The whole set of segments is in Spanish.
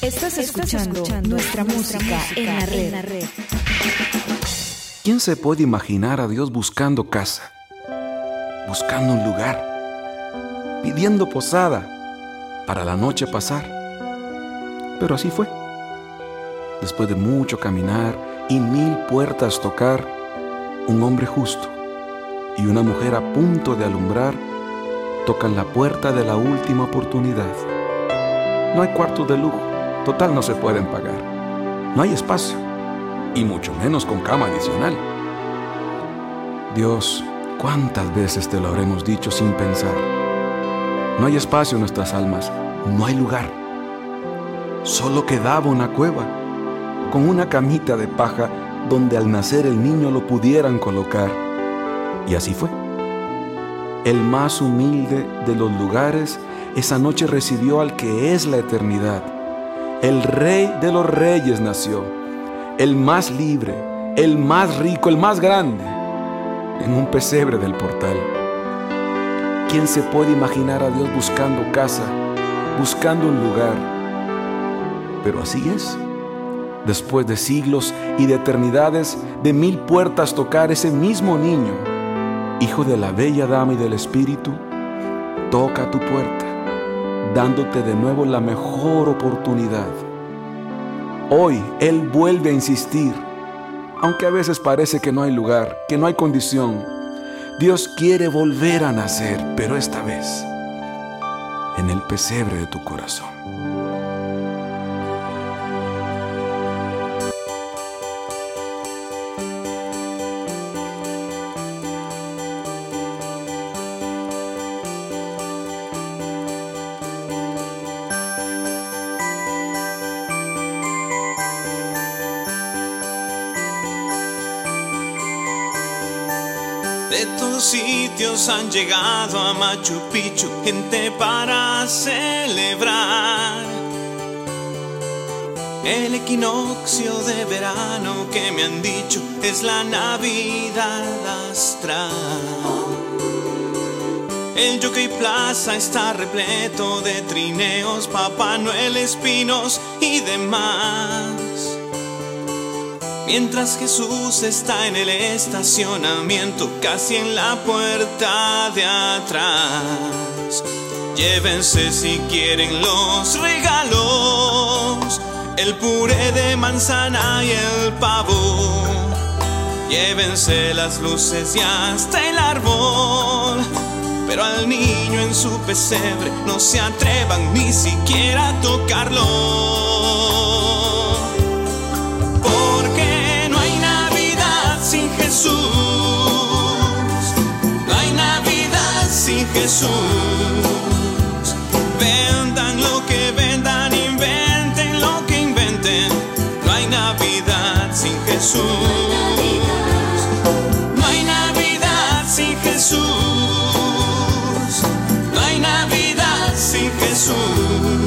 Estás escuchando, nuestra, música, en, la red. ¿Quién se puede imaginar a Dios buscando casa? Buscando un lugar, pidiendo posada para la noche pasar. Pero así fue. Después de mucho caminar y mil puertas tocar, un hombre justo y una mujer a punto de alumbrar tocan la puerta de la última oportunidad. No hay cuartos de lujo Total no se pueden pagar. No hay espacio, y mucho menos con cama adicional. Dios, ¿cuántas veces te lo habremos dicho sin pensar? No hay espacio en nuestras almas, no hay lugar. Solo quedaba una cueva, con una camita de paja donde al nacer el niño lo pudieran colocar. Y así fue. El más humilde de los lugares esa noche recibió al que es la eternidad el rey de los reyes nació, el más libre, el más rico, el más grande, en un pesebre del portal. ¿Quién se puede imaginar a Dios buscando casa, buscando un lugar? Pero así es. Después de siglos y de eternidades, de mil puertas tocar ese mismo niño, hijo de la bella dama y del espíritu, toca tu puerta dándote de nuevo la mejor oportunidad. Hoy Él vuelve a insistir, aunque a veces parece que no hay lugar, que no hay condición. Dios quiere volver a nacer, pero esta vez en el pesebre de tu corazón. Llegado a Machu Picchu gente para celebrar el equinoccio de verano que me han dicho es la Navidad astral. El Jockey Plaza está repleto de trineos, Papá Noel, espinos y demás. Mientras Jesús está en el estacionamiento, casi en la puerta de atrás. Llévense si quieren los regalos, el puré de manzana y el pavo. Llévense las luces y hasta el árbol. Pero al niño en su pesebre no se atrevan ni siquiera a tocarlo. Jesús. Vendan lo que vendan, inventen lo que inventen. No hay Navidad sin Jesús. No hay Navidad sin Jesús. No hay Navidad sin Jesús.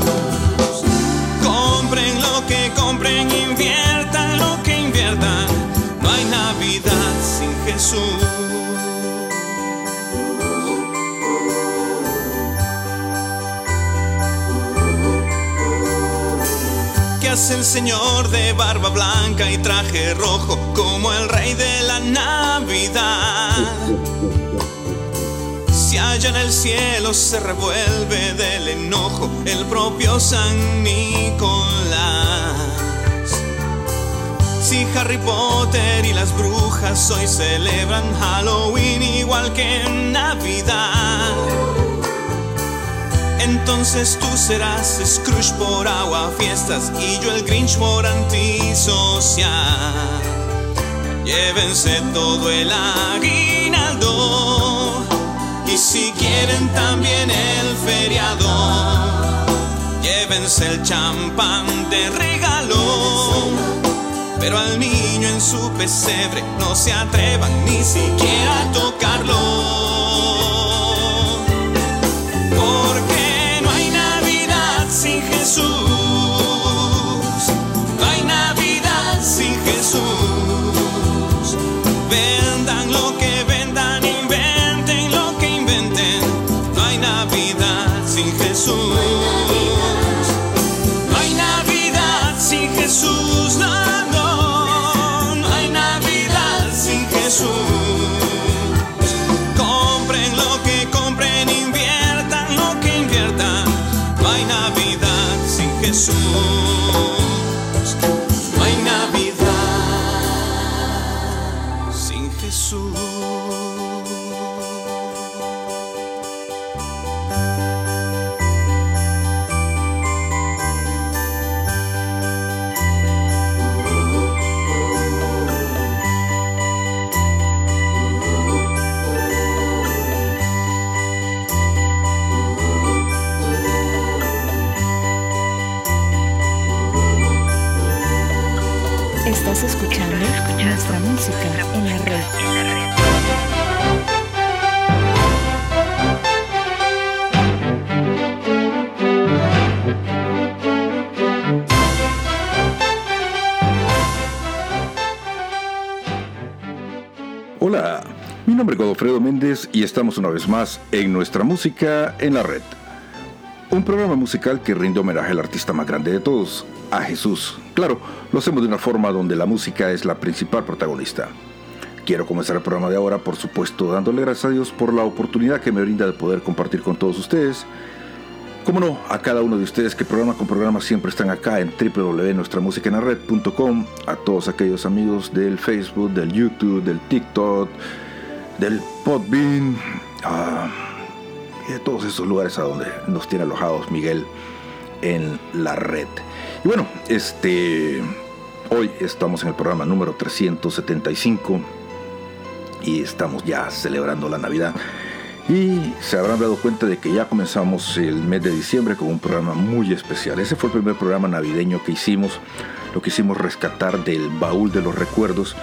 El Señor de barba blanca y traje rojo como el rey de la Navidad? Si allá en el cielo se revuelve del enojo el propio San Nicolás. Si Harry Potter y las brujas hoy celebran Halloween igual que en Navidad. Entonces tú serás Scrooge por agua fiestas y yo el Grinch por antisocial. Llévense todo el aguinaldo y si quieren también el feriado. Llévense el champán de regalo pero al niño en su pesebre no se atrevan ni siquiera a tocarlo. Jesús. No hay Navidad sin Jesús. Vendan lo que nuestra música en la red. Hola, mi nombre es Godofredo Méndez y estamos una vez más en nuestra música en la red. Un programa musical que rinde homenaje al artista más grande de todos, a Jesús. Claro, lo hacemos de una forma donde la música es la principal protagonista. Quiero comenzar el programa de ahora, por supuesto, dándole gracias a Dios por la oportunidad que me brinda de poder compartir con todos ustedes. Como no, a cada uno de ustedes que programa con programa siempre están acá en www.nuestramusicaenlared.com, a todos aquellos amigos del Facebook, del YouTube, del TikTok, del Podbean, ah, de todos esos lugares a donde nos tiene alojados Miguel en la red. Y bueno, este hoy estamos en el programa número 375 y estamos ya celebrando la Navidad. Y se habrán dado cuenta de que ya comenzamos el mes de diciembre con un programa muy especial. Ese fue el primer programa navideño que hicimos. Lo quisimos rescatar del baúl de los recuerdos.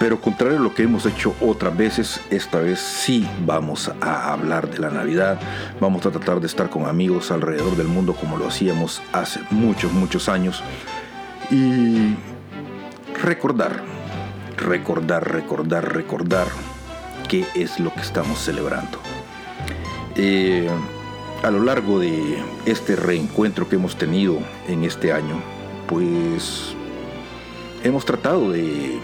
Pero contrario a lo que hemos hecho otras veces, esta vez sí vamos a hablar de la Navidad. Vamos a tratar de estar con amigos alrededor del mundo como lo hacíamos hace muchos, muchos años. Y recordar, recordar, recordar, recordar qué es lo que estamos celebrando. Eh, a lo largo de este reencuentro que hemos tenido en este año, pues hemos tratado de,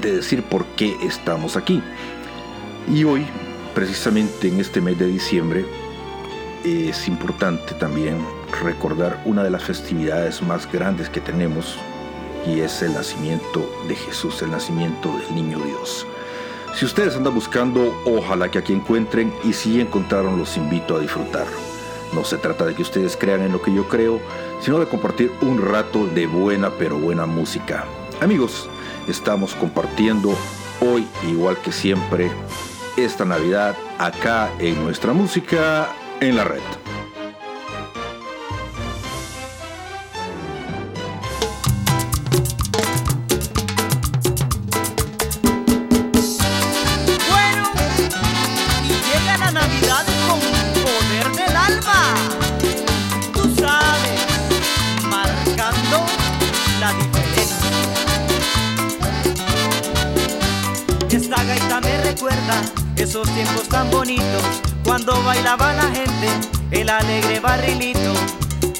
de decir por qué estamos aquí. Y hoy, precisamente en este mes de diciembre, es importante también recordar una de las festividades más grandes que tenemos y es el nacimiento de Jesús, el nacimiento del niño Dios. Si ustedes andan buscando, ojalá que aquí encuentren y si encontraron los invito a disfrutar. No se trata de que ustedes crean en lo que yo creo, sino de compartir un rato de buena pero buena música. Amigos, estamos compartiendo hoy, igual que siempre, esta Navidad acá en nuestra música en la red. Recuerda esos tiempos tan bonitos cuando bailaba la gente el alegre barrilito.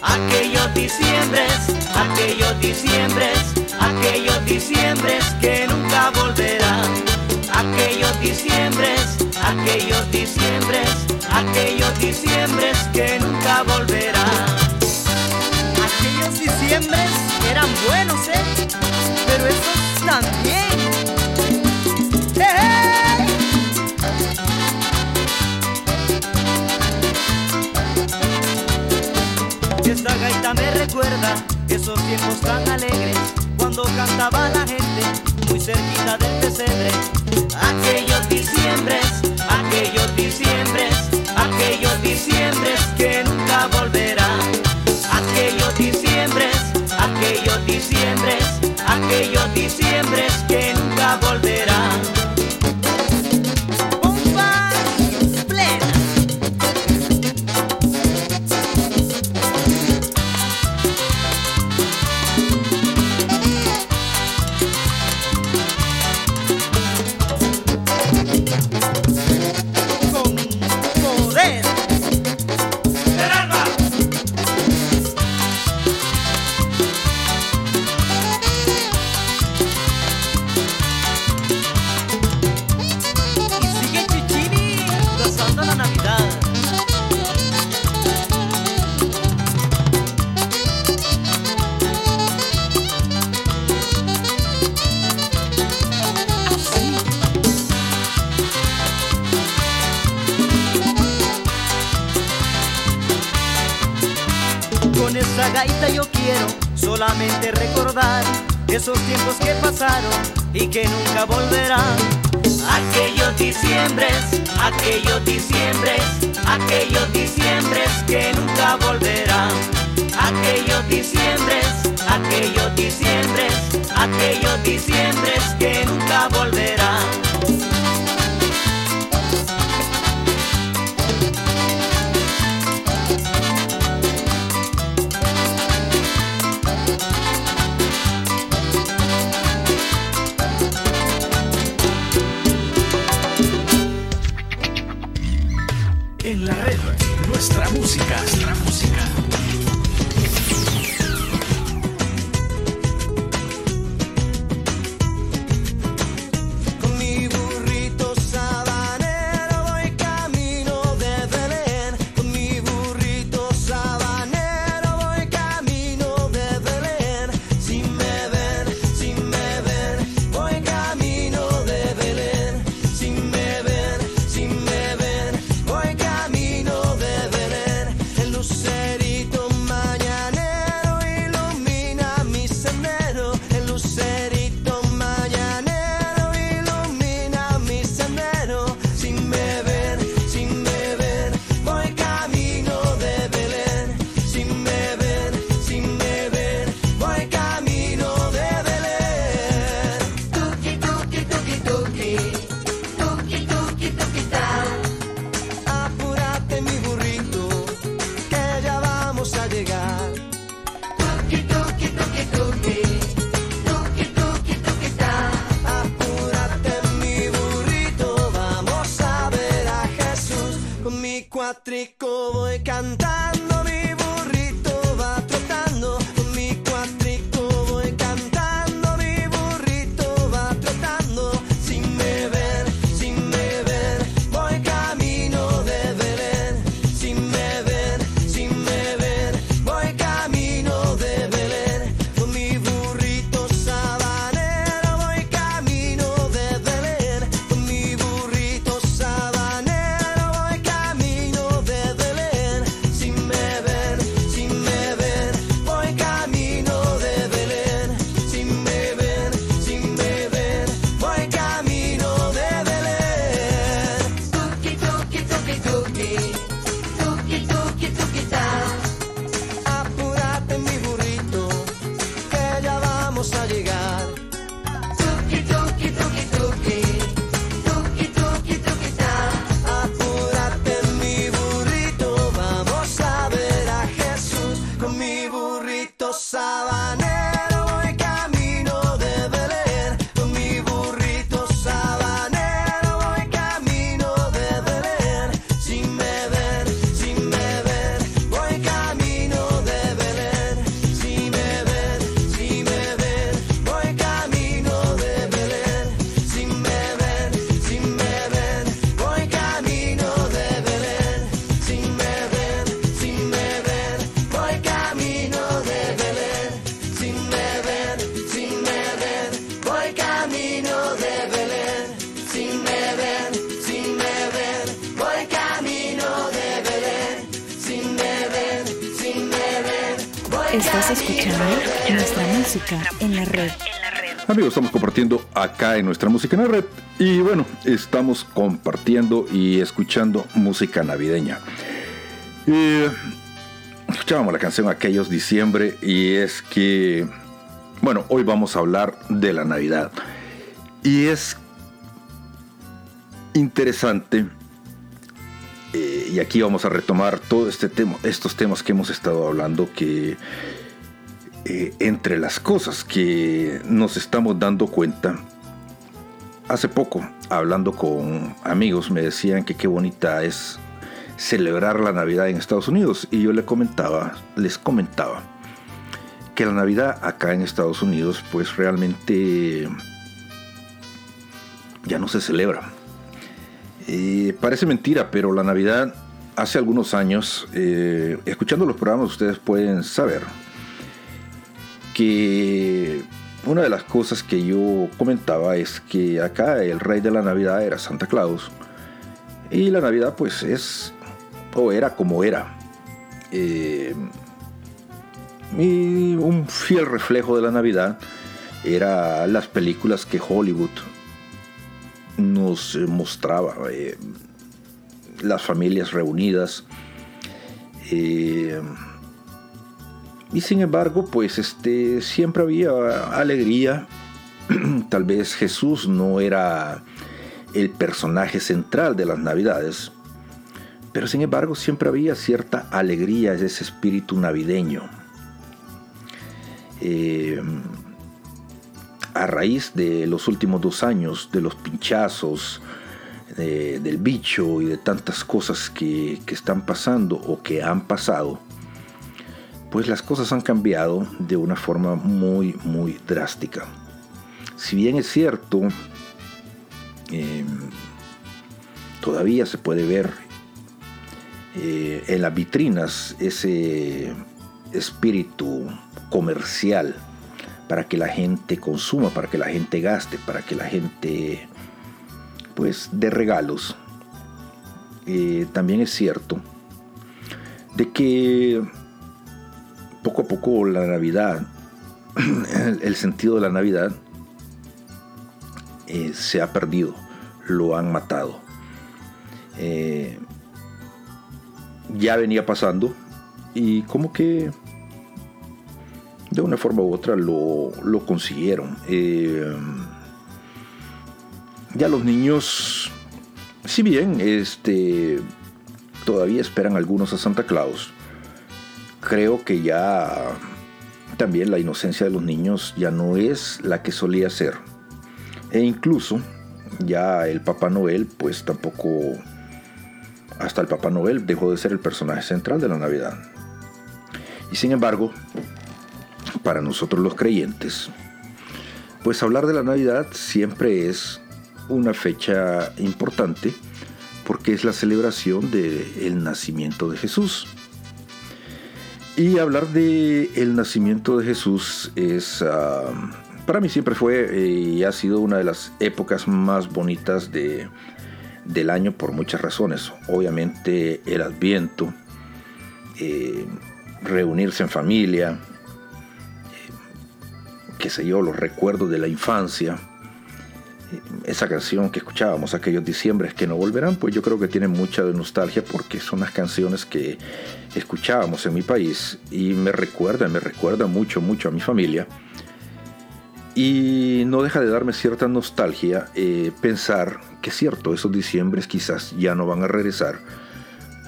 Aquellos diciembres, aquellos diciembres, aquellos diciembres que nunca volverán. Aquellos diciembres, aquellos diciembres, aquellos diciembres que nunca volverán. Aquellos diciembres eran buenos, ¿eh? Pero estos también. ¡Eh, eh! Esta gaita me recuerda esos tiempos tan alegres cuando cantaba la gente muy cerquita del pesebre. Aquellos diciembres, aquellos diciembres, aquellos diciembres que nunca volverán. Aquellos diciembres, aquellos diciembres, aquellos diciembres que nunca volverán. Diciembres, aquellos diciembres, aquellos diciembres que nunca volverán. Aquellos diciembres, aquellos diciembres, aquellos diciembres que nunca volverán. En la red. Amigos, estamos compartiendo acá en nuestra música en la red y bueno, estamos compartiendo y escuchando música navideña. escuchábamos la canción Aquellos Diciembre y es que, bueno, hoy vamos a hablar de la Navidad. Y es interesante y aquí vamos a retomar todo este tema, estos temas que hemos estado hablando que eh, entre las cosas que nos estamos dando cuenta, hace poco, hablando con amigos, me decían que qué bonita es celebrar la Navidad en Estados Unidos y yo les comentaba, les comentaba que la Navidad acá en Estados Unidos pues realmente ya no se celebra. Eh, parece mentira, pero la Navidad hace algunos años, eh, escuchando los programas ustedes pueden saber, que una de las cosas que yo comentaba es que acá el rey de la Navidad era Santa Claus y la Navidad pues es o era como era. Eh, Y un fiel reflejo de la Navidad era las películas que Hollywood nos mostraba. Eh, las familias reunidas. Eh, y sin embargo, pues este, siempre había alegría. Tal vez Jesús no era el personaje central de las Navidades, pero sin embargo siempre había cierta alegría, ese espíritu navideño. Eh, a raíz de los últimos dos años, de los pinchazos, del bicho y de tantas cosas que, están pasando o que han pasado, pues las cosas han cambiado de una forma muy, muy drástica. Si bien es cierto, em, todavía se puede ver eh, en las vitrinas ese espíritu comercial para que la gente consuma, para que la gente gaste, para que la gente pues de regalos. Eh, también es cierto de que poco a poco la Navidad, el, sentido de la Navidad eh, se ha perdido, lo han matado. Eh, ya venía pasando y como que de una forma u otra lo, consiguieron. Eh, ya los niños, si bien este, todavía esperan algunos a Santa Claus, creo que ya también la inocencia de los niños ya no es la que solía ser. E incluso ya el Papá Noel, pues tampoco, hasta el Papá Noel dejó de ser el personaje central de la Navidad. Y sin embargo, para nosotros los creyentes, pues hablar de la Navidad siempre es una fecha importante porque es la celebración del nacimiento de Jesús. Y hablar de el nacimiento de Jesús es, ah, para mí siempre fue eh, y ha sido una de las épocas más bonitas de, del año por muchas razones. Obviamente el adviento, eh, reunirse en familia, qué sé yo, los recuerdos de la infancia, esa canción que escuchábamos aquellos diciembres que no volverán, pues yo creo que tiene mucha nostalgia porque son las canciones que escuchábamos en mi país y me recuerda, me recuerda mucho, mucho a mi familia. Y no deja de darme cierta nostalgia eh, pensar que es cierto, esos diciembres quizás ya no van a regresar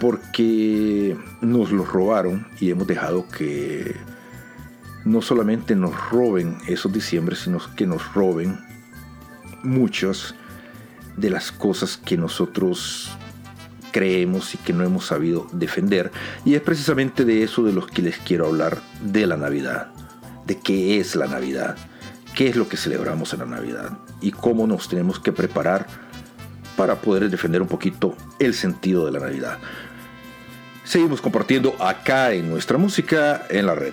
porque nos los robaron y hemos dejado que no solamente nos roben esos diciembres, sino que nos roben muchas de las cosas que nosotros creemos y que no hemos sabido defender. Y es precisamente de eso de los que les quiero hablar de la Navidad, de qué es la Navidad, qué es lo que celebramos en la Navidad y cómo nos tenemos que preparar para poder defender un poquito el sentido de la Navidad. Seguimos compartiendo acá en nuestra música en la red.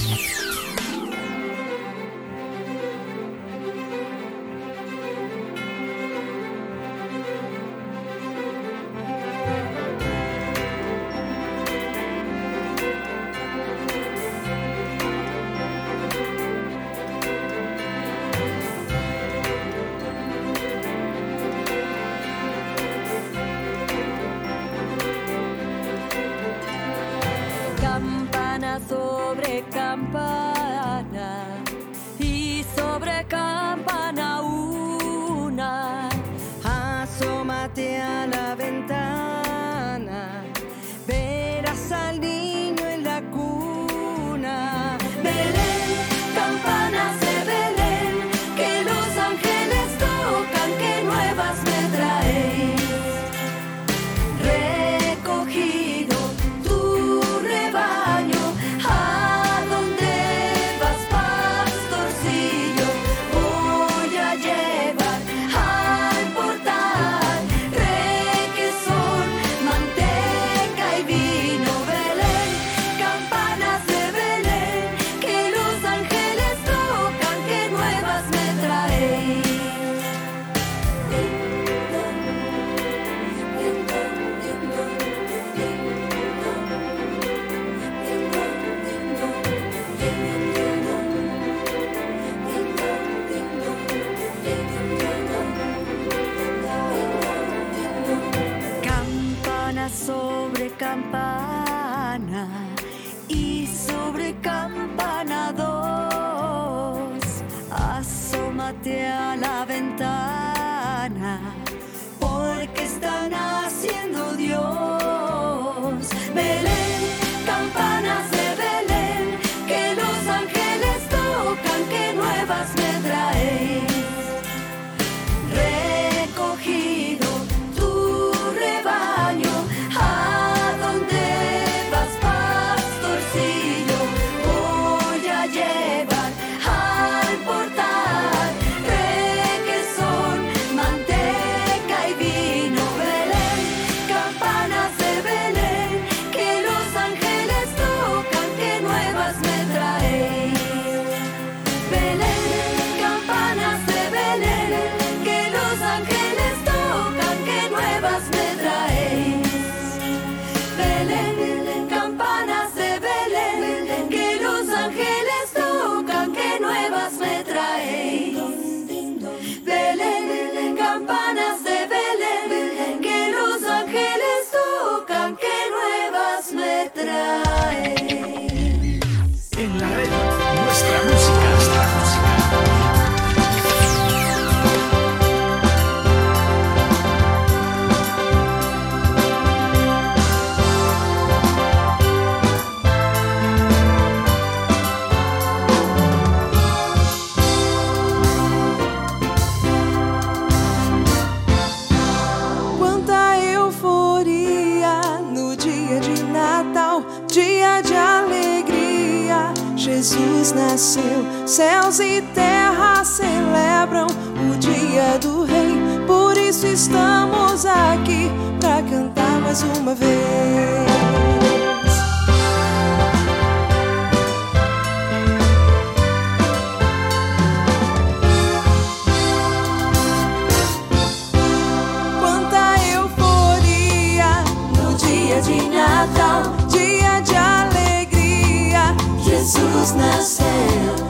Jesus nasceu, céus e terra celebram o dia do Rei. Por isso estamos aqui para cantar mais uma vez.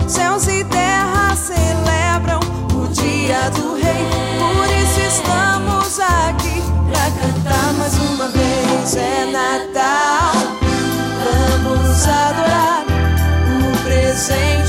Céus e terra celebram o dia do Rei. Por isso estamos aqui pra cantar mais uma vez. É Natal, vamos adorar o presente.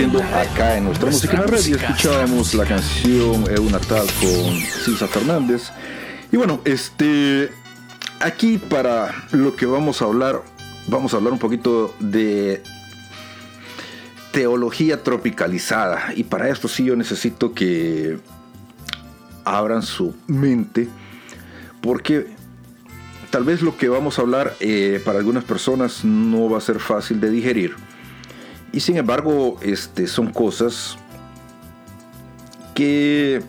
compartiendo acá en nuestra, pues, música en la red. Y escuchábamos la canción eh, Eu Natal con Cisa Fernández. Y bueno, este. Aquí para lo que vamos a hablar, vamos a hablar un poquito de teología tropicalizada. Y para esto sí yo necesito que abran su mente. Porque tal vez lo que vamos a hablar eh, para algunas personas no va a ser fácil de digerir. Y sin embargo, este, son cosas que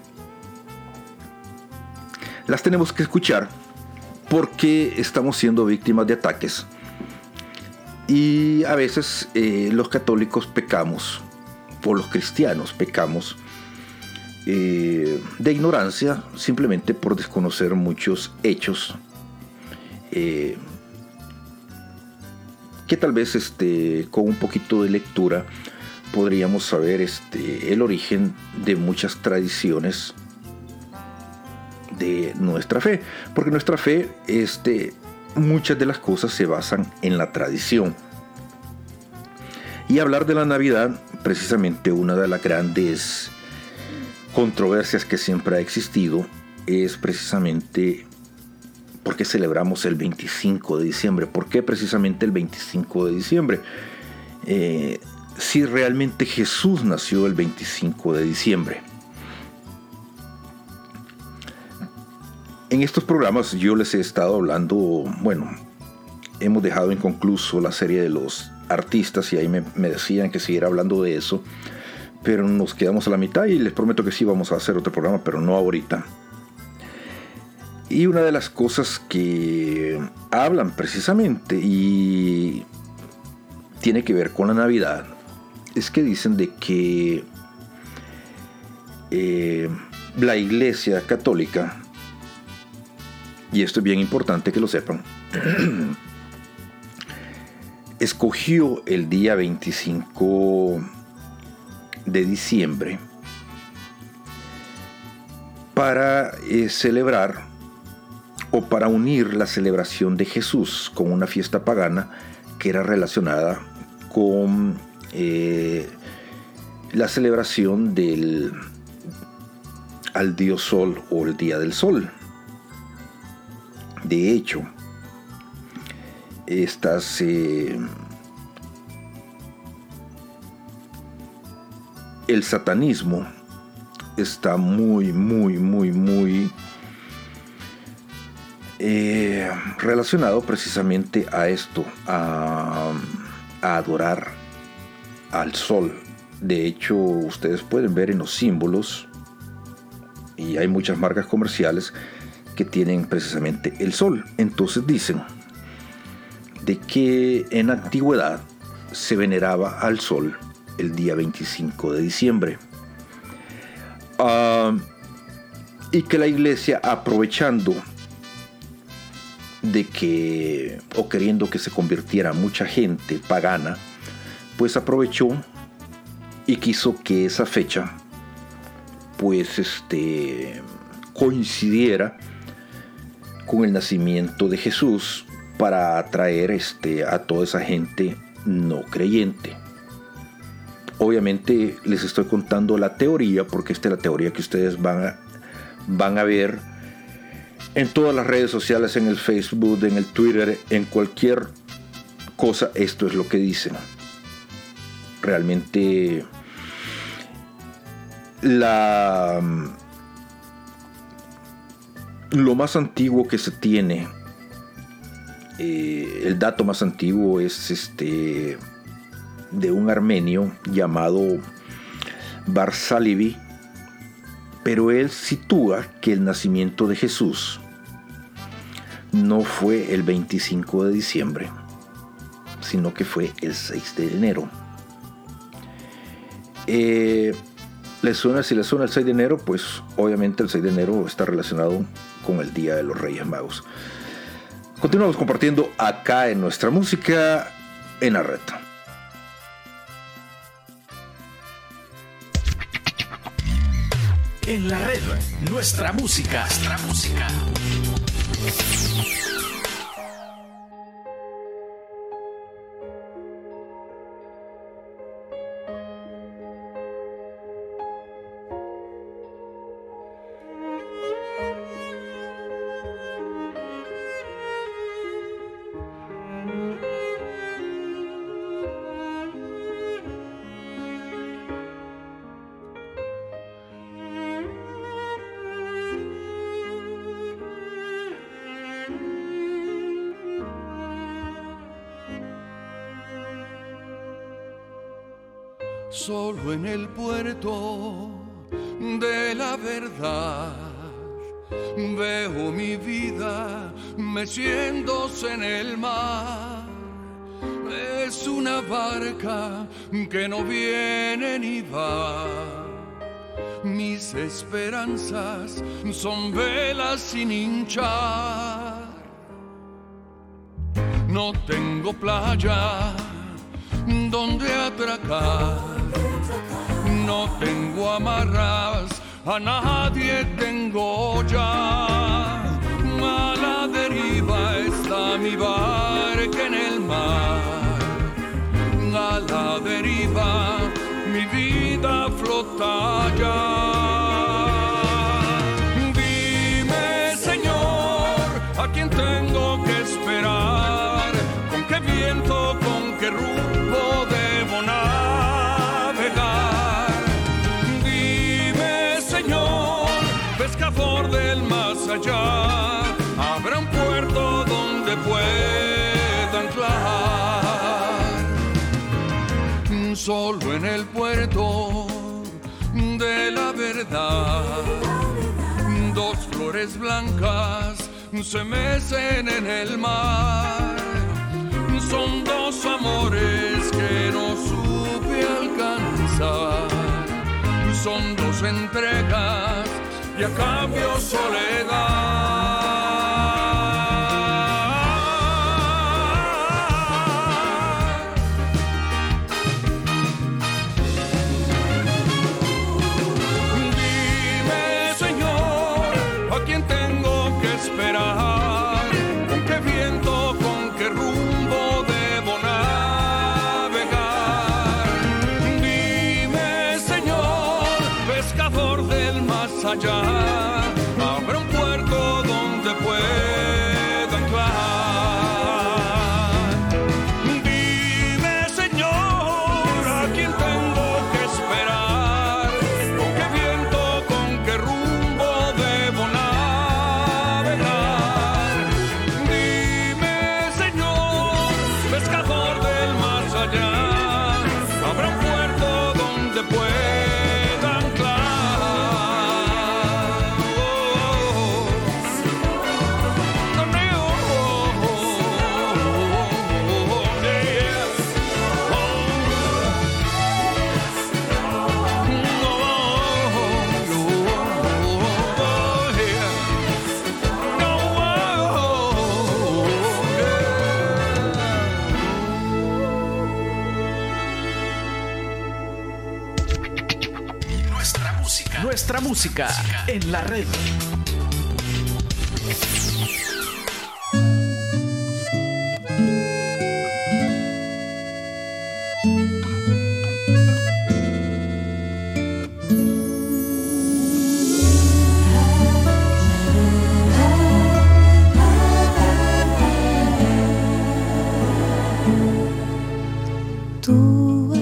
las tenemos que escuchar porque estamos siendo víctimas de ataques. Y a veces eh, los católicos pecamos, o los cristianos pecamos, eh, de ignorancia simplemente por desconocer muchos hechos eh, que tal vez este, con un poquito de lectura podríamos saber este, el origen de muchas tradiciones de nuestra fe. Porque nuestra fe, este, muchas de las cosas se basan en la tradición. Y hablar de la Navidad, precisamente una de las grandes controversias que siempre ha existido, es precisamente por qué celebramos el 25 de diciembre. ¿Por qué precisamente el 25 de diciembre? Eh, si realmente Jesús nació el 25 de diciembre. En estos programas yo les he estado hablando, bueno, hemos dejado inconcluso la serie de los artistas y ahí me, me, decían que siguiera hablando de eso, pero nos quedamos a la mitad y les prometo que sí vamos a hacer otro programa, pero no ahorita. Y una de las cosas que hablan precisamente y tiene que ver con la Navidad es que dicen de que eh, la Iglesia Católica, y esto es bien importante que lo sepan, escogió el día 25 de diciembre para eh, celebrar o para unir la celebración de Jesús con una fiesta pagana que era relacionada con eh, la celebración del al dios sol o el día del sol. De hecho, estas eh, el satanismo está muy, muy, muy, muy eh, relacionado precisamente a esto, a, adorar al sol. De hecho, ustedes pueden ver en los símbolos, y hay muchas marcas comerciales que tienen precisamente el sol. Entonces dicen de que en antigüedad se veneraba al sol el día 25 de diciembre. Ah, y que la iglesia aprovechando de que, o queriendo que se convirtiera mucha gente pagana, pues aprovechó y quiso que esa fecha, pues este, coincidiera con el nacimiento de Jesús para atraer este, a toda esa gente no creyente. Obviamente les estoy contando la teoría porque esta es la teoría que ustedes van van a ver en todas las redes sociales, en el Facebook, en el Twitter, en cualquier cosa, esto es lo que dicen. Realmente la lo más antiguo que se tiene, eh, el dato más antiguo es este de un armenio llamado Barsalibi, pero él sitúa que el nacimiento de Jesús no fue el 25 de diciembre, sino que fue el 6 de enero. Eh, ¿le suena, si le suena el 6 de enero, pues obviamente el 6 de enero está relacionado con el Día de los Reyes Magos. Continuamos compartiendo acá en nuestra música en la red. En la red, nuestra música. Nuestra música. De la verdad Veo mi vida meciéndose en el mar. Es una barca que no viene ni va. Mis esperanzas son velas sin hinchar. No tengo playa donde atracar. No tengo amarras, a nadie tengo ya. A la deriva está mi barca en el mar. A la deriva mi vida flota ya. Allá, habrá un puerto donde pueda anclar. Solo en el puerto de la verdad, dos flores blancas se mecen en el mar. Son dos amores que no supe alcanzar. Son dos entregas y a cambio soledad. En la red. Tua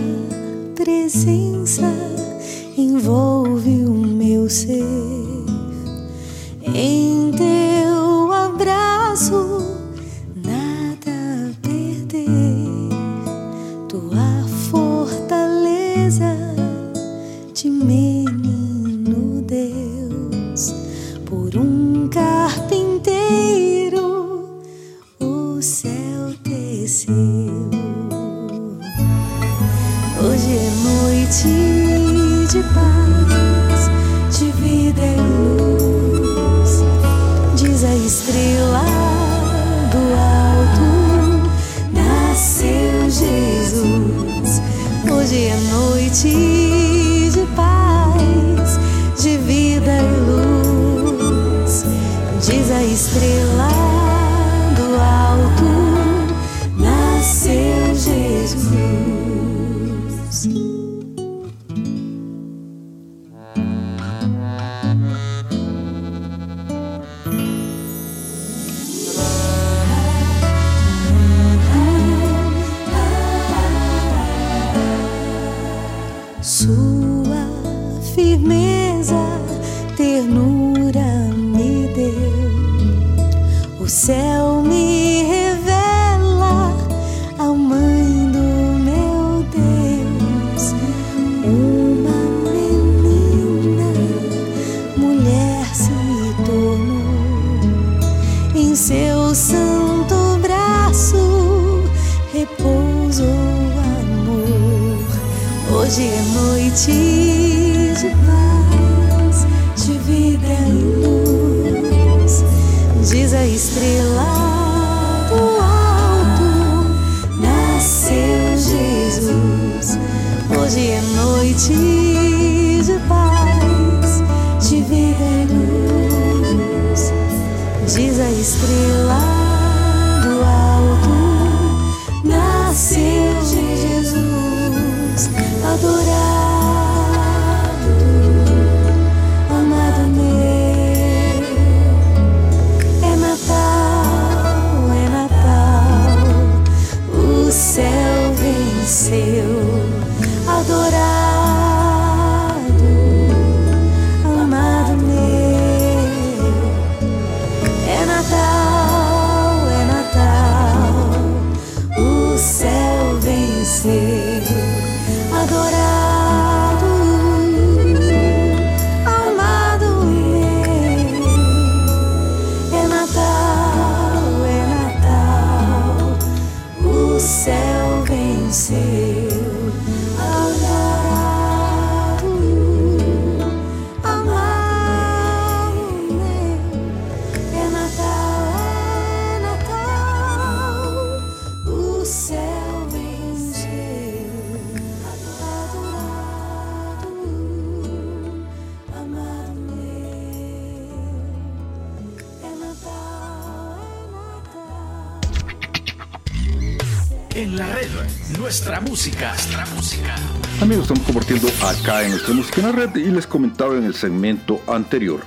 música en red y les comentaba en el segmento anterior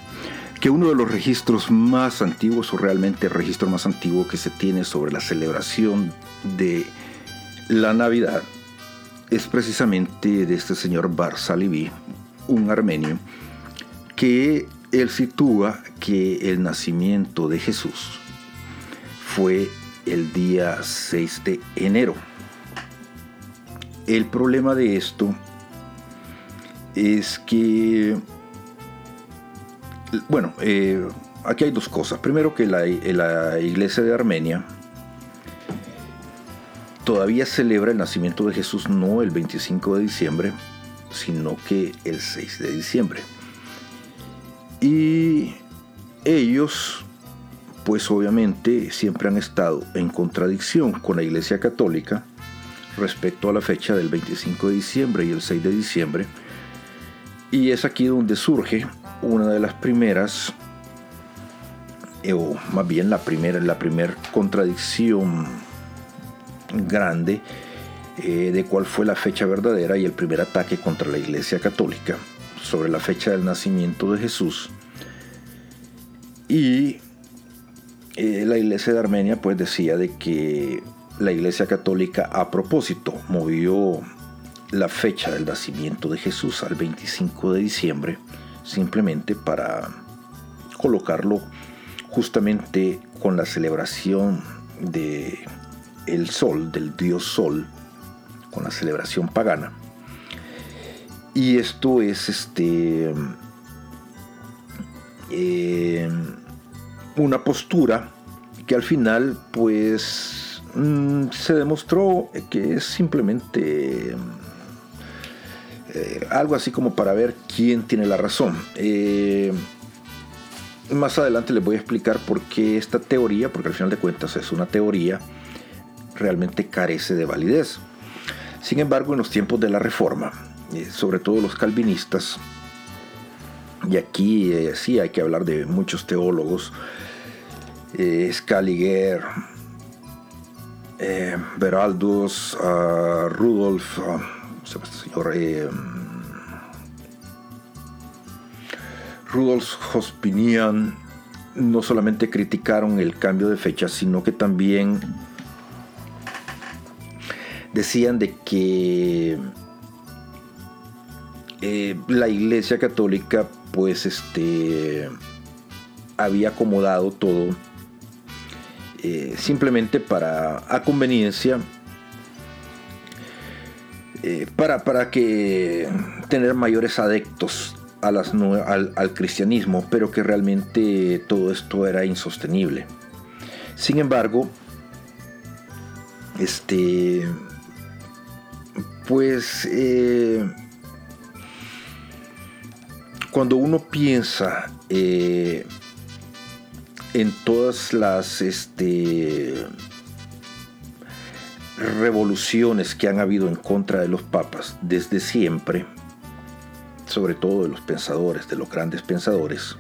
que uno de los registros más antiguos o realmente el registro más antiguo que se tiene sobre la celebración de la Navidad es precisamente de este señor Bar Salibi, un armenio, que él sitúa que el nacimiento de Jesús fue el día 6 de enero. El problema de esto es que, bueno, eh, aquí hay dos cosas. Primero que la, la iglesia de Armenia todavía celebra el nacimiento de Jesús no el 25 de diciembre, sino que el 6 de diciembre. Y ellos, pues obviamente, siempre han estado en contradicción con la iglesia católica respecto a la fecha del 25 de diciembre y el 6 de diciembre. Y es aquí donde surge una de las primeras, eh, o más bien la primera, la primera contradicción grande eh, de cuál fue la fecha verdadera y el primer ataque contra la Iglesia Católica sobre la fecha del nacimiento de Jesús. Y eh, la Iglesia de Armenia pues decía de que la Iglesia Católica a propósito movió la fecha del nacimiento de Jesús al 25 de diciembre simplemente para colocarlo justamente con la celebración de el sol, del dios sol, con la celebración pagana. Y esto es este eh, una postura que al final pues mm, se demostró que es simplemente eh, algo así como para ver quién tiene la razón. Eh, más adelante les voy a explicar por qué esta teoría, porque al final de cuentas es una teoría, realmente carece de validez. Sin embargo, en los tiempos de la Reforma, eh, sobre todo los calvinistas, y aquí sí hay que hablar de muchos teólogos, Scaliger, Beraldus, ah, Rudolf, ah, ¿cómo señor? Eh, Rudolf Hospinian no solamente criticaron el cambio de fecha, sino que también decían de que eh, la Iglesia Católica pues este había acomodado todo eh, simplemente para a conveniencia eh, para, para que tener mayores adeptos a las al, al cristianismo, pero que realmente todo esto era insostenible. Sin embargo, este, pues, eh, cuando uno piensa eh, en todas las, este, revoluciones que han habido en contra de los papas desde siempre, sobre todo de los pensadores, de los grandes pensadores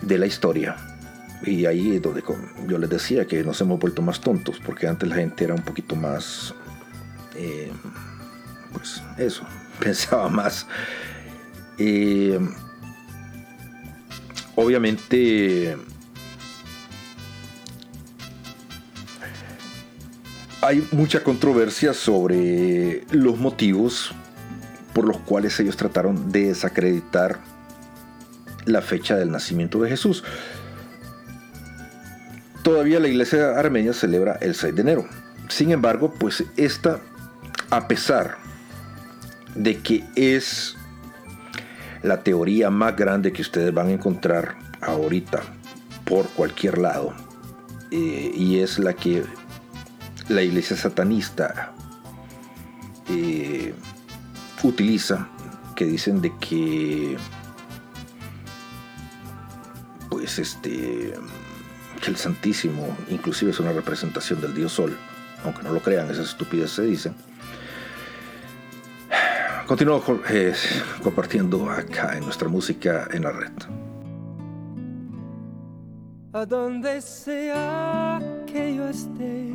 de la historia, Y ahí es donde yo les decía que nos hemos vuelto más tontos, porque antes la gente era un poquito más, eh, pues eso, pensaba más. Eh, obviamente hay mucha controversia sobre los motivos por los cuales ellos trataron de desacreditar la fecha del nacimiento de Jesús. Todavía la iglesia armenia celebra el 6 de enero. Sin embargo, pues esta, a pesar de que es la teoría más grande que ustedes van a encontrar ahorita por cualquier lado, eh, y es la que la iglesia satanista eh, utiliza, que dicen de que pues este que el Santísimo inclusive es una representación del Dios Sol, aunque no lo crean, esa estupidez se dice. Continúo compartiendo acá en nuestra música en la red. A donde sea que yo esté,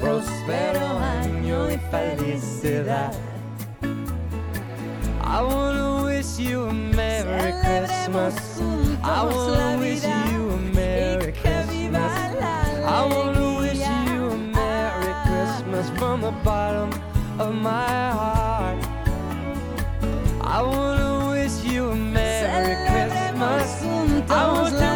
próspero año y felicidad. I wanna wish you a Merry Christmas. I wanna wish you a Merry Christmas. I wanna wish you a Merry Christmas from the bottom of my heart. I wanna wish you a Merry Christmas. I want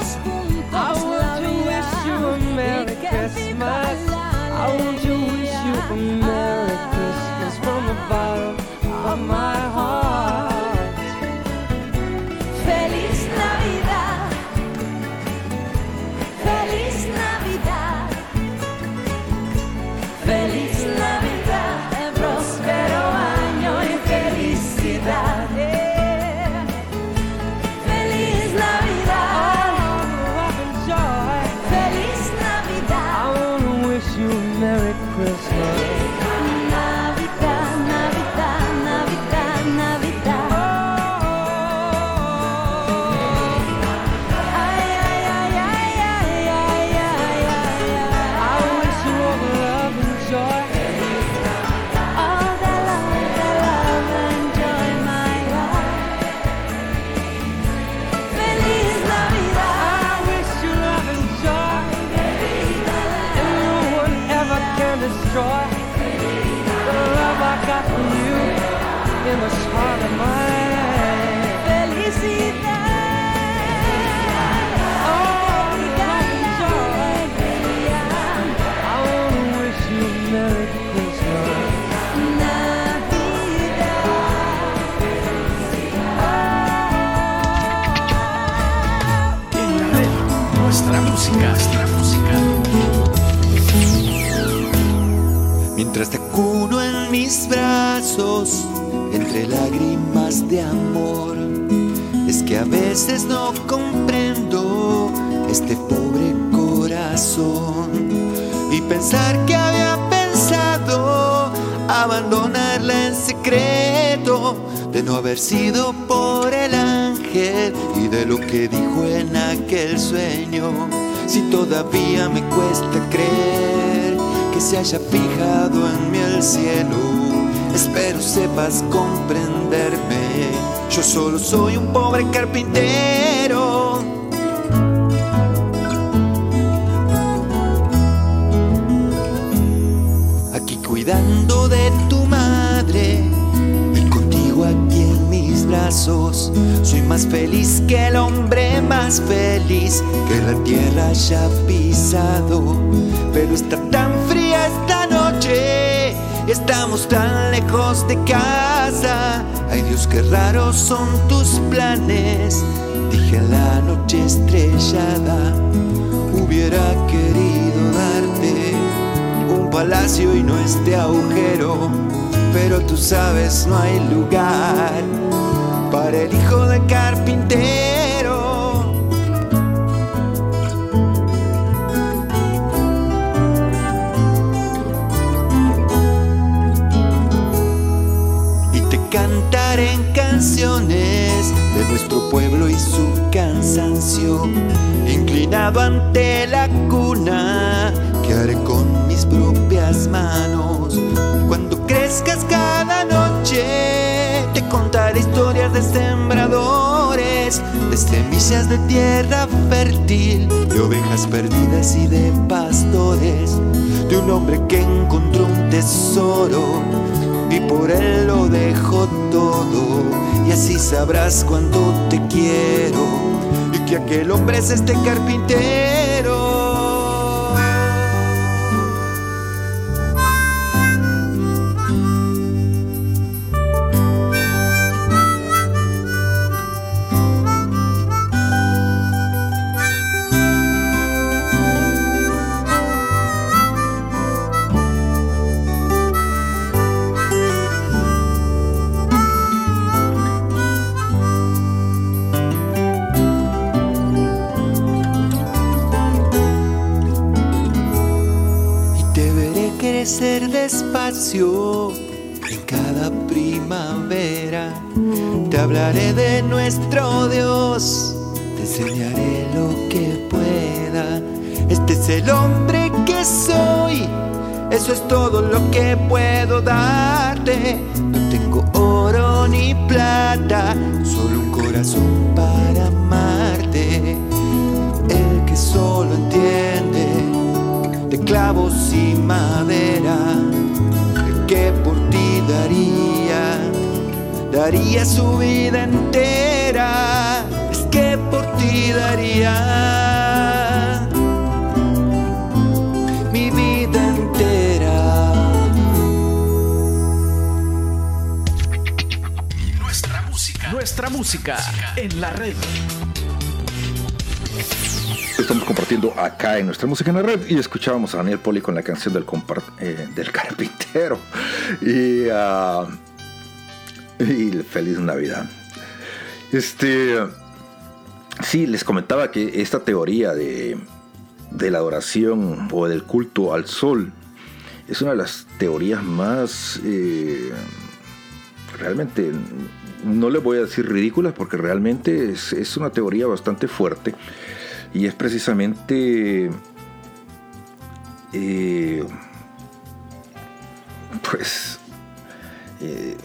Christmas. I want to wish you a Merry Christmas. I want to wish you a mis brazos, entre lágrimas de amor, es que a veces no comprendo este pobre corazón. Y pensar que había pensado abandonarla en secreto, de no haber sido por el ángel y de lo que dijo en aquel sueño, si todavía me cuesta creer que se haya fijado en mí el cielo. Espero sepas comprenderme. Yo solo soy un pobre carpintero. Aquí cuidando de tu madre y contigo aquí en mis brazos. Soy más feliz que el hombre más feliz que la tierra haya pisado. Pero esta noche, estamos tan lejos de casa. Ay Dios, qué raros son tus planes. Dije en la noche estrellada, hubiera querido darte un palacio y no este agujero. Pero tú sabes, no hay lugar para el hijo del carpintero. De nuestro pueblo y su cansancio. Inclinado ante la cuna que haré con mis propias manos. Cuando crezcas cada noche, te contaré historias de sembradores, de semillas de tierra fértil, de ovejas perdidas y de pastores, de un hombre que encontró un tesoro y por él lo dejo todo. Y así sabrás cuánto te quiero y que aquel hombre es este carpintero. En cada primavera. Te hablaré de nuestro Dios, te enseñaré lo que pueda. Este es el hombre que soy, eso es todo lo que puedo darte. No tengo oro ni plata, solo un corazón para amarte. El que solo entiende de clavos y madera, que por ti daría, daría su vida entera, es que por ti daría mi vida entera. Nuestra música, nuestra música en la red. Estamos compartiendo acá en nuestra música en la red. Y escuchábamos a Daniel Poli con la canción del, eh, del carpintero. Y, ah, y feliz Navidad. Este, sí, les comentaba que esta teoría de, de la adoración o del culto al sol es una de las teorías más eh, realmente no le voy a decir ridículas porque realmente es, es una teoría bastante fuerte y es precisamente eh, pues eh,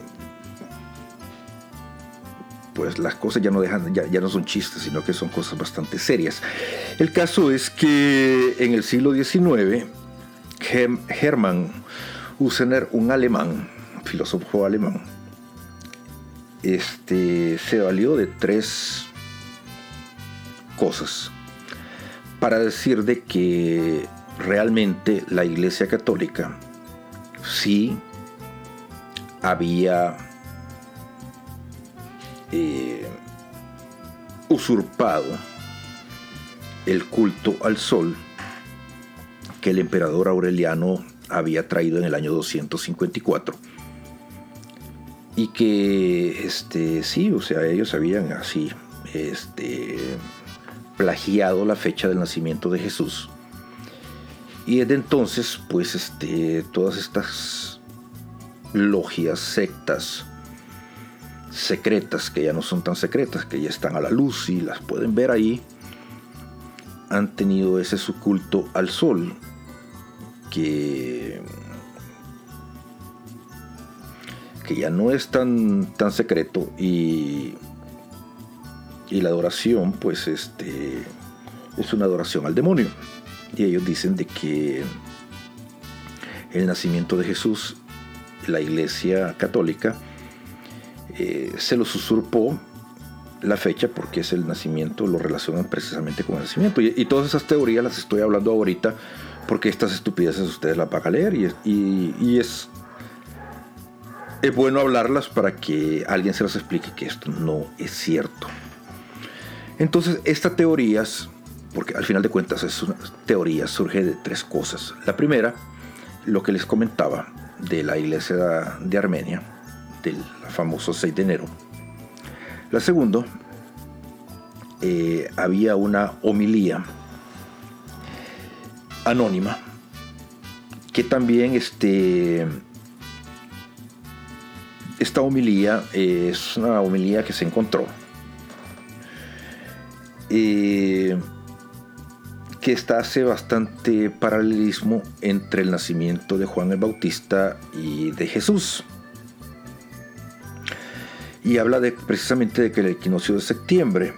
pues las cosas ya no dejan ya, ya no son chistes sino que son cosas bastante serias. El caso es que en el siglo XIX Hermann Usener, un alemán, filósofo alemán, este, se valió de tres cosas para decir de que realmente la Iglesia Católica sí había eh, usurpado el culto al sol que el emperador Aureliano había traído en el año 254 y que este sí o sea ellos habían así este plagiado la fecha del nacimiento de Jesús. Y desde entonces pues este todas estas logias sectas secretas que ya no son tan secretas que ya están a la luz y las pueden ver ahí han tenido ese su culto al sol que que ya no es tan tan secreto y y la adoración pues este es una adoración al demonio y ellos dicen de que el nacimiento de Jesús la iglesia católica eh, se los usurpó la fecha porque es el nacimiento, lo relacionan precisamente con el nacimiento. Y, todas esas teorías las estoy hablando ahorita porque estas estupideces ustedes las van a leer y, y, y es, es bueno hablarlas para que alguien se las explique que esto no es cierto. Entonces, estas teorías, porque al final de cuentas es una teoría, surge de tres cosas. La primera, lo que les comentaba de la iglesia de Armenia, del famoso 6 de enero. La segunda, eh, había una homilía anónima que también este, esta homilía es una homilía que se encontró eh, que está hace bastante paralelismo entre el nacimiento de Juan el Bautista y de Jesús. Y habla de, precisamente de que el equinoccio de septiembre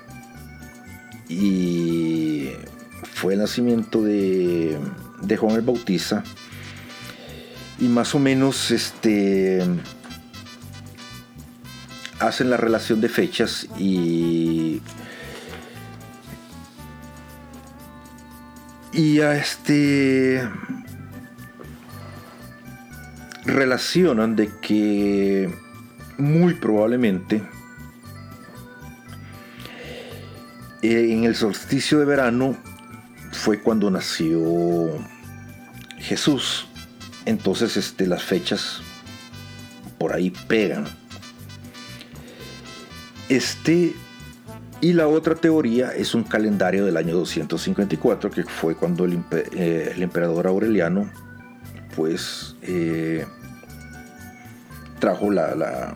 y fue el nacimiento de, de Juan el Bautista. Y más o menos este hacen la relación de fechas y y a este relacionan de que muy probablemente eh, en el solsticio de verano fue cuando nació Jesús. Entonces este, las fechas por ahí pegan. Este y la otra teoría es un calendario del año 254 que fue cuando el, eh, emperador Aureliano pues eh, trajo la,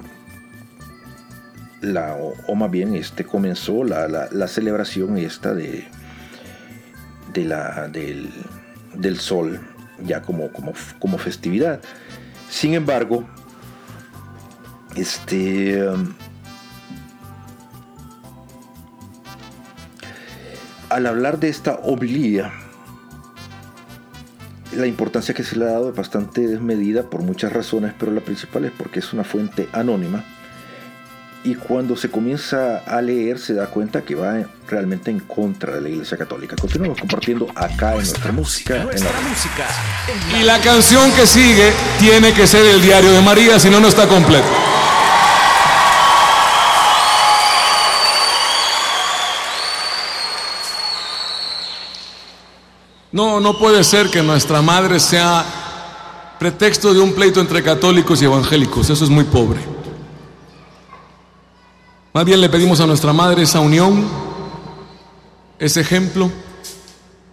la, o, más bien este comenzó la, la, celebración esta de, de la, del, del, sol ya como, como, como festividad. Sin embargo, este al hablar de esta homilía, la importancia que se le ha dado es bastante desmedida por muchas razones, pero la principal es porque es una fuente anónima. Y cuando se comienza a leer se da cuenta que va realmente en contra de la Iglesia Católica. Continuamos compartiendo acá en nuestra música. Nuestra en la... música. Y la canción que sigue tiene que ser el diario de María, si no, no está completo. No, no puede ser que nuestra madre sea pretexto de un pleito entre católicos y evangélicos. Eso es muy pobre. Más bien le pedimos a nuestra madre esa unión, ese ejemplo,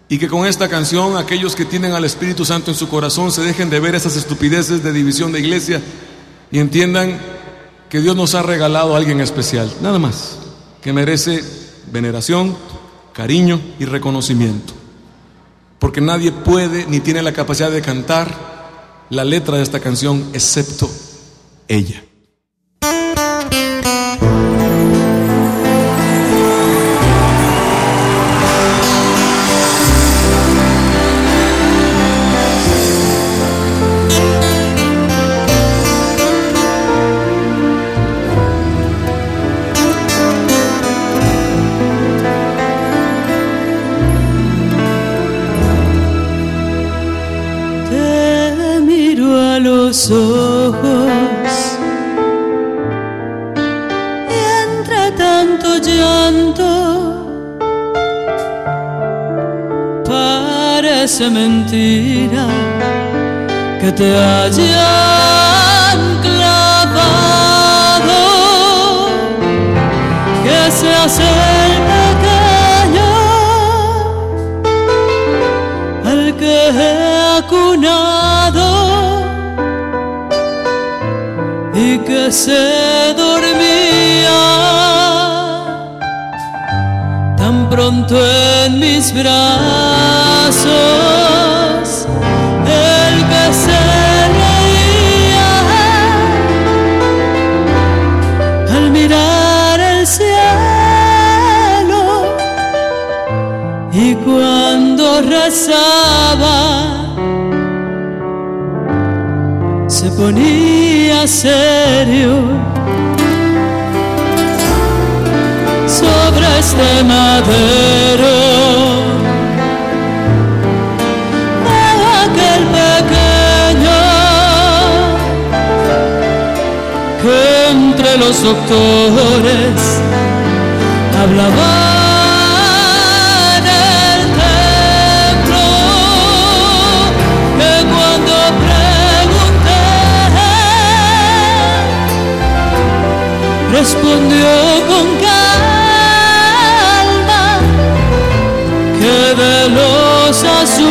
y que con esta canción aquellos que tienen al Espíritu Santo en su corazón se dejen de ver esas estupideces de división de iglesia y entiendan que Dios nos ha regalado a alguien especial, nada más, que merece veneración, cariño y reconocimiento porque nadie puede ni tiene la capacidad de cantar la letra de esta canción excepto ella. Los ojos. Y entre tanto llanto, parece mentira que te hayan clavado, que seas el se dormía tan pronto en mis brazos serio sobre este madero. De aquel pequeño que entre los doctores hablaba respondió con calma que de los asuntos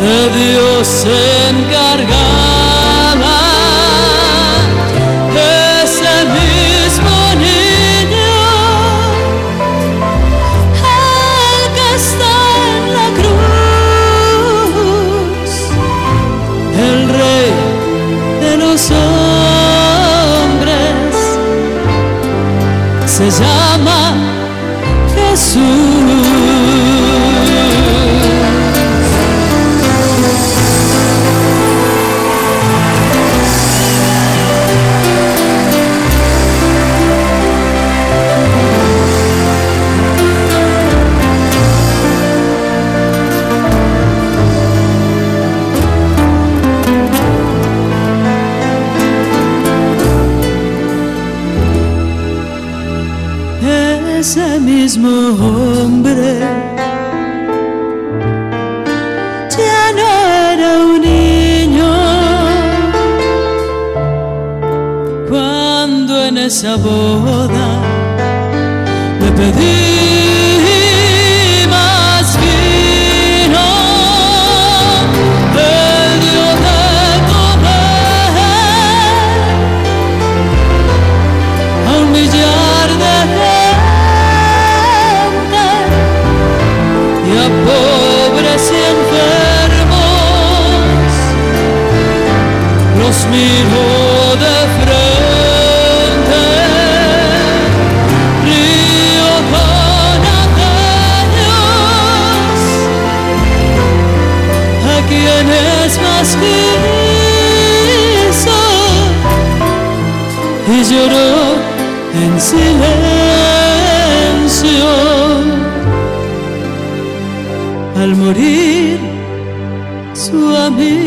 de Dios se encargaba mismo hombre. Ya no era un niño. Cuando en esa boda le pedí silencio al morir su amigo.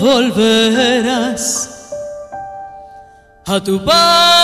Volverás a tu Padre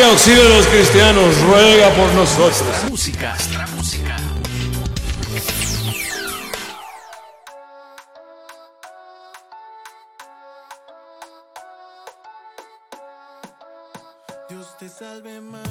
María, auxilio de los cristianos, ruega por nosotros. Música. Nuestra música. Dios te salve María,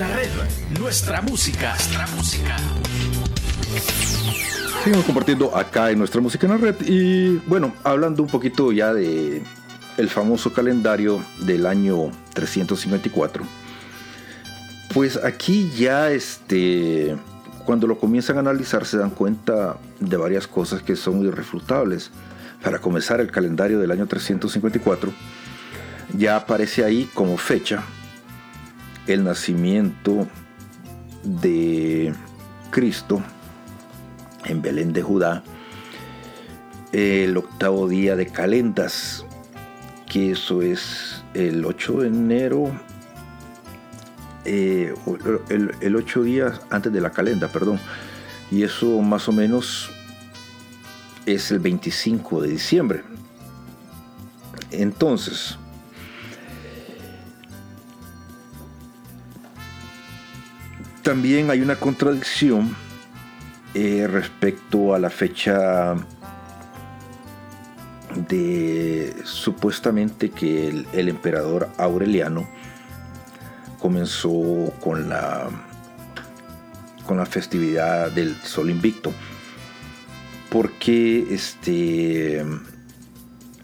la red, nuestra música. Nuestra música. Seguimos compartiendo acá en nuestra música en la red y bueno, hablando un poquito ya de el famoso calendario del año 354. Pues aquí ya este cuando lo comienzan a analizar se dan cuenta de varias cosas que son irrefutables. Para comenzar el calendario del año 354 ya aparece ahí como fecha el nacimiento de Cristo en Belén de Judá, el octavo día de calendas, que eso es el 8 de enero, eh, el, el 8 días antes de la calenda, perdón, y eso más o menos es el 25 de diciembre. Entonces, también hay una contradicción eh, respecto a la fecha de supuestamente que el, el emperador Aureliano comenzó con la con la festividad del sol invicto. Porque este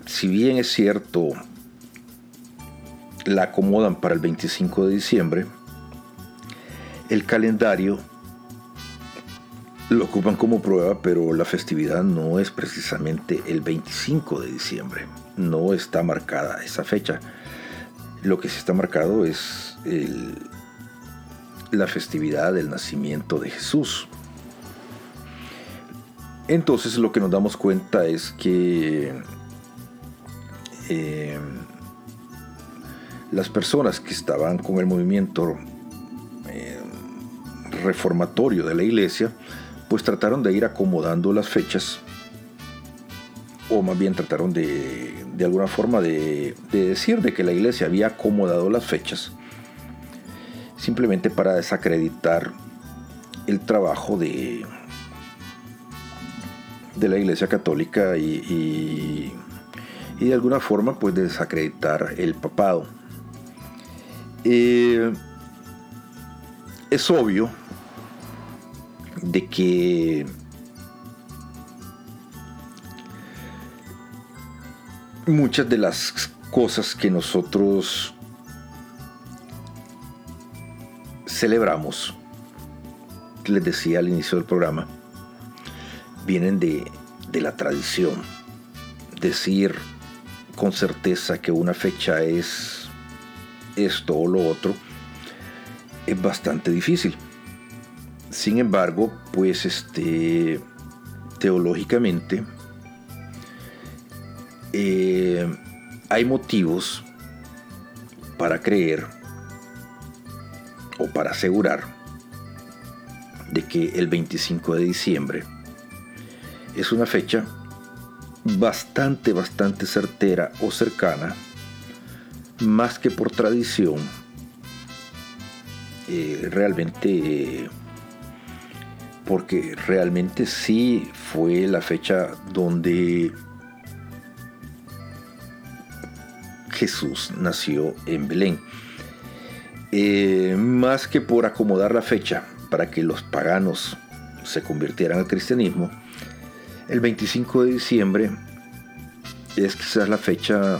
si bien es cierto la acomodan para el 25 de diciembre el calendario lo ocupan como prueba, pero la festividad no es precisamente el 25 de diciembre. No está marcada esa fecha. Lo que sí está marcado es la festividad del nacimiento de Jesús. Entonces lo que nos damos cuenta es que eh, las personas que estaban con el movimiento reformatorio de la iglesia, pues trataron de ir acomodando las fechas, o más bien trataron de, de alguna forma de, de decir de que la iglesia había acomodado las fechas, simplemente para desacreditar el trabajo de, de la iglesia católica y, y- y de alguna forma pues desacreditar el papado. Eh, es obvio de que muchas de las cosas que nosotros celebramos, les decía al inicio del programa, vienen de, de la tradición. Decir con certeza que una fecha es esto o lo otro es bastante difícil. Sin embargo, pues este teológicamente eh, hay motivos para creer o para asegurar de que el 25 de diciembre es una fecha bastante, bastante certera o cercana, más que por tradición, eh, realmente, porque realmente sí fue la fecha donde Jesús nació en Belén. Eh, más que por acomodar la fecha para que los paganos se convirtieran al cristianismo, el 25 de diciembre es quizás la fecha,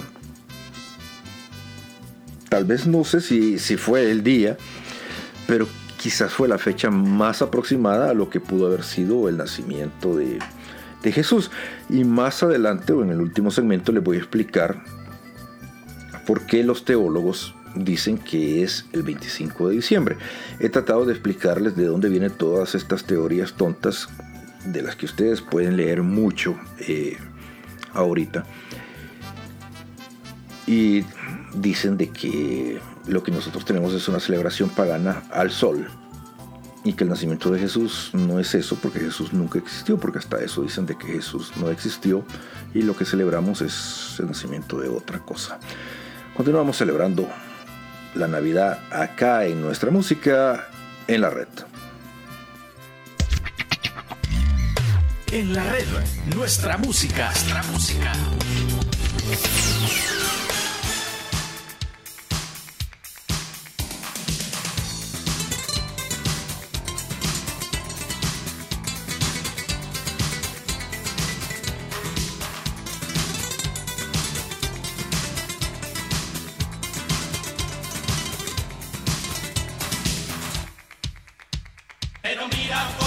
tal vez no sé si, si fue el día, pero quizás fue la fecha más aproximada a lo que pudo haber sido el nacimiento de, Jesús. Y más adelante, o en el último segmento, les voy a explicar por qué los teólogos dicen que es el 25 de diciembre. He tratado de explicarles de dónde vienen todas estas teorías tontas de las que ustedes pueden leer mucho eh, ahorita. Y dicen de que lo que nosotros tenemos es una celebración pagana al sol. Y que el nacimiento de Jesús no es eso, porque Jesús nunca existió, porque hasta eso dicen de que Jesús no existió y lo que celebramos es el nacimiento de otra cosa. Continuamos celebrando la Navidad acá en nuestra música en la red. En la red, nuestra música. Nuestra música. Mira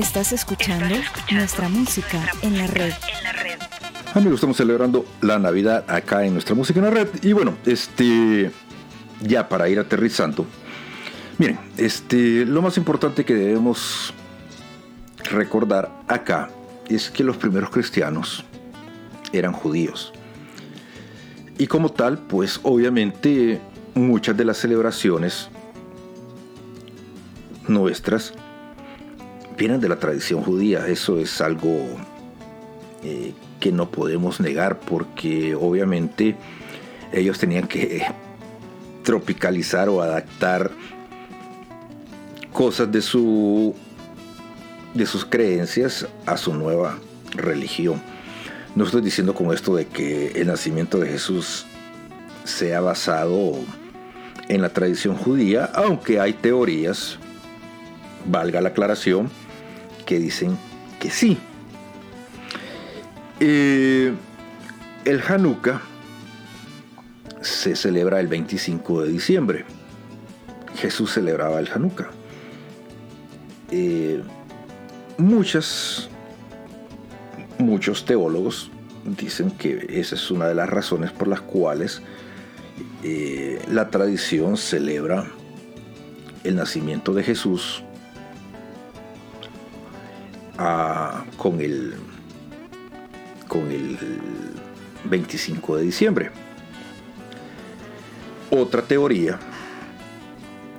Estás escuchando nuestra música en la red. Amigos, estamos celebrando la Navidad acá en nuestra música en la red. Y bueno, este, ya para ir aterrizando, miren, este, lo más importante que debemos recordar acá es que los primeros cristianos eran judíos. Y como tal, pues obviamente muchas de las celebraciones nuestras vienen de la tradición judía. Eso es algo eh, que no podemos negar porque obviamente ellos tenían que tropicalizar o adaptar cosas de su de sus creencias a su nueva religión. No estoy diciendo con esto de que el nacimiento de Jesús sea basado en la tradición judía, aunque hay teorías, valga la aclaración, que dicen que sí. Eh, el Hanukkah se celebra el 25 de diciembre. Jesús celebraba el Hanukkah. Eh, muchas, muchos teólogos dicen que esa es una de las razones por las cuales eh, la tradición celebra el nacimiento de Jesús con el con el 25 de diciembre. Otra teoría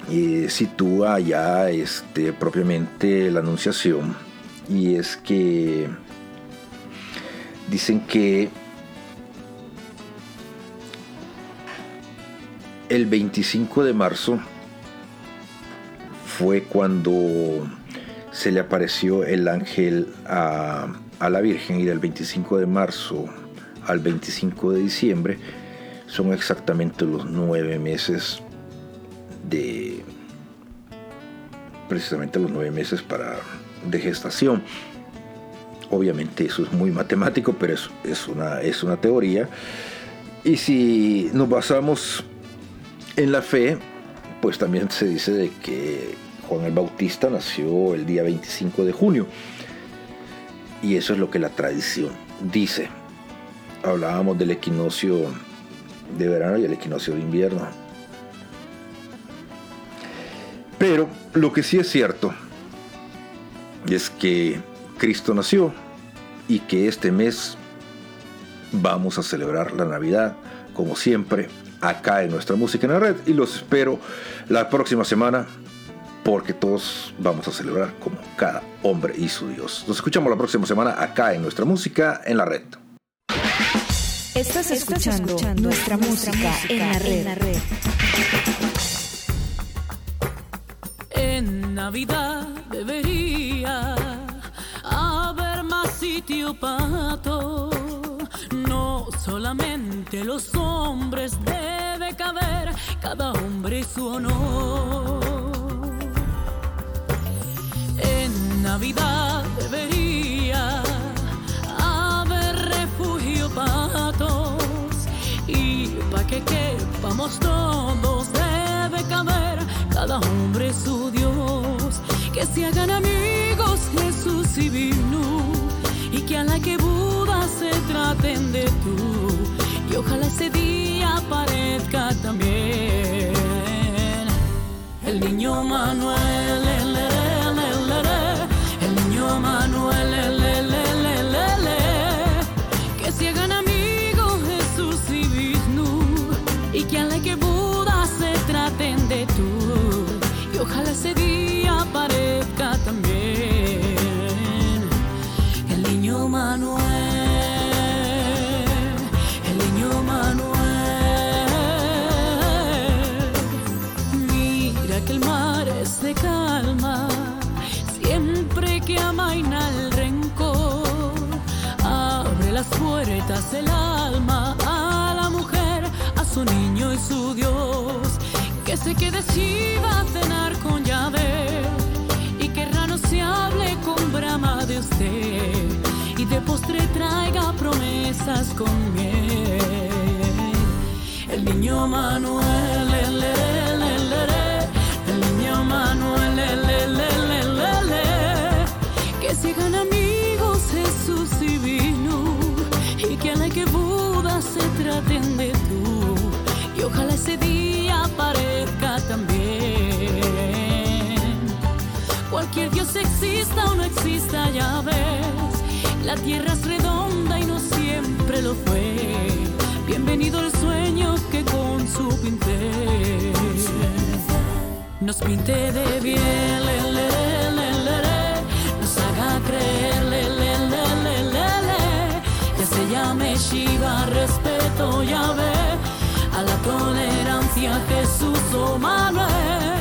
eh, sitúa ya este, propiamente la anunciación y es que dicen que el 25 de marzo fue cuando se le apareció el ángel a, a la Virgen y del 25 de marzo al 25 de diciembre son exactamente los nueve meses de precisamente los nueve meses para de gestación. Obviamente eso es muy matemático pero es, es, una, es una teoría. Y si nos basamos en la fe pues también se dice de que Juan el Bautista nació el día 25 de junio. Y eso es lo que la tradición dice. Hablábamos del equinoccio de verano y el equinoccio de invierno. Pero lo que sí es cierto es que Cristo nació y que este mes vamos a celebrar la Navidad como siempre acá en nuestra música en la red. Y los espero la próxima semana porque todos vamos a celebrar como cada hombre y su Dios. Nos escuchamos la próxima semana acá en nuestra música en la red. Estás escuchando, nuestra, música, en la red. En Navidad debería haber más sitio para todos. No solamente los hombres debe caber cada hombre su honor. Navidad debería haber refugio para todos y para que quepamos todos debe caber cada hombre su Dios. Que se hagan amigos Jesús y vino y que a la que Buda se traten de tú y ojalá ese día aparezca también el niño Manuel. Puertas el alma a la mujer, a su niño y su Dios. Que se quede chiva a cenar con llave y que rano se hable con brama de usted y de postre traiga promesas con miel. El niño Manuel, el, el, el, el, niño Manuel, el, el, el, el, el, el, que se hagan amigos Jesús que a la que Buda se traten de tú. Y ojalá ese día aparezca también. Cualquier Dios exista o no exista ya ves. La tierra es redonda y no siempre lo fue. Bienvenido el sueño que con su pinté. Nos pinte de bien le, le, le, nos haga creer se llame Shiva respeto ya ve a la tolerancia Jesús o Manuel